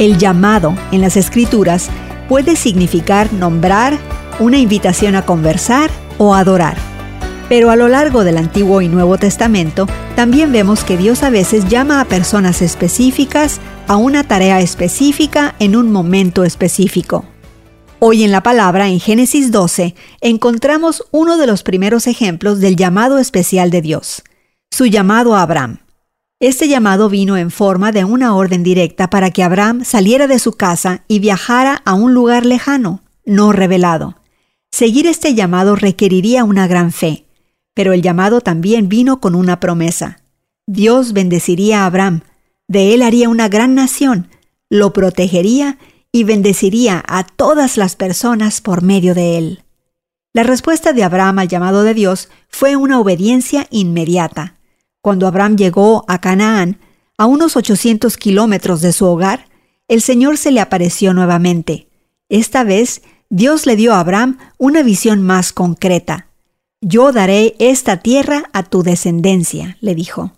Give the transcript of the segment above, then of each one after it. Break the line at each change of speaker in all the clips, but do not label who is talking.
El llamado en las escrituras puede significar nombrar, una invitación a conversar o adorar. Pero a lo largo del Antiguo y Nuevo Testamento también vemos que Dios a veces llama a personas específicas a una tarea específica en un momento específico. Hoy en la palabra, en Génesis 12, encontramos uno de los primeros ejemplos del llamado especial de Dios, su llamado a Abraham. Este llamado vino en forma de una orden directa para que Abraham saliera de su casa y viajara a un lugar lejano, no revelado. Seguir este llamado requeriría una gran fe, pero el llamado también vino con una promesa. Dios bendeciría a Abraham, de él haría una gran nación, lo protegería y bendeciría a todas las personas por medio de él. La respuesta de Abraham al llamado de Dios fue una obediencia inmediata. Cuando Abraham llegó a Canaán, a unos 800 kilómetros de su hogar, el Señor se le apareció nuevamente. Esta vez, Dios le dio a Abraham una visión más concreta. Yo daré esta tierra a tu descendencia, le dijo.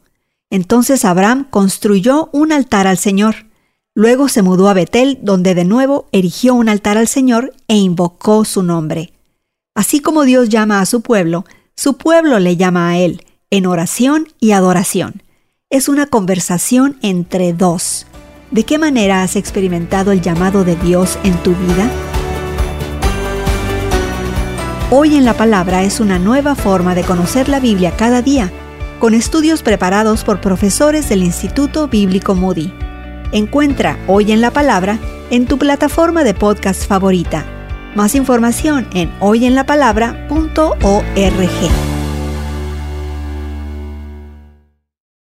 Entonces Abraham construyó un altar al Señor. Luego se mudó a Betel, donde de nuevo erigió un altar al Señor e invocó su nombre. Así como Dios llama a su pueblo, su pueblo le llama a Él, en oración y adoración. Es una conversación entre dos. ¿De qué manera has experimentado el llamado de Dios en tu vida? Hoy en la palabra es una nueva forma de conocer la Biblia cada día con estudios preparados por profesores del Instituto Bíblico Moody. Encuentra Hoy en la Palabra en tu plataforma de podcast favorita. Más información en hoyenlapalabra.org.